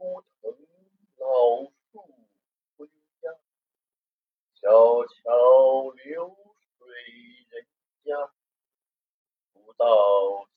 枯藤老树昏鸦小桥流水人家。古道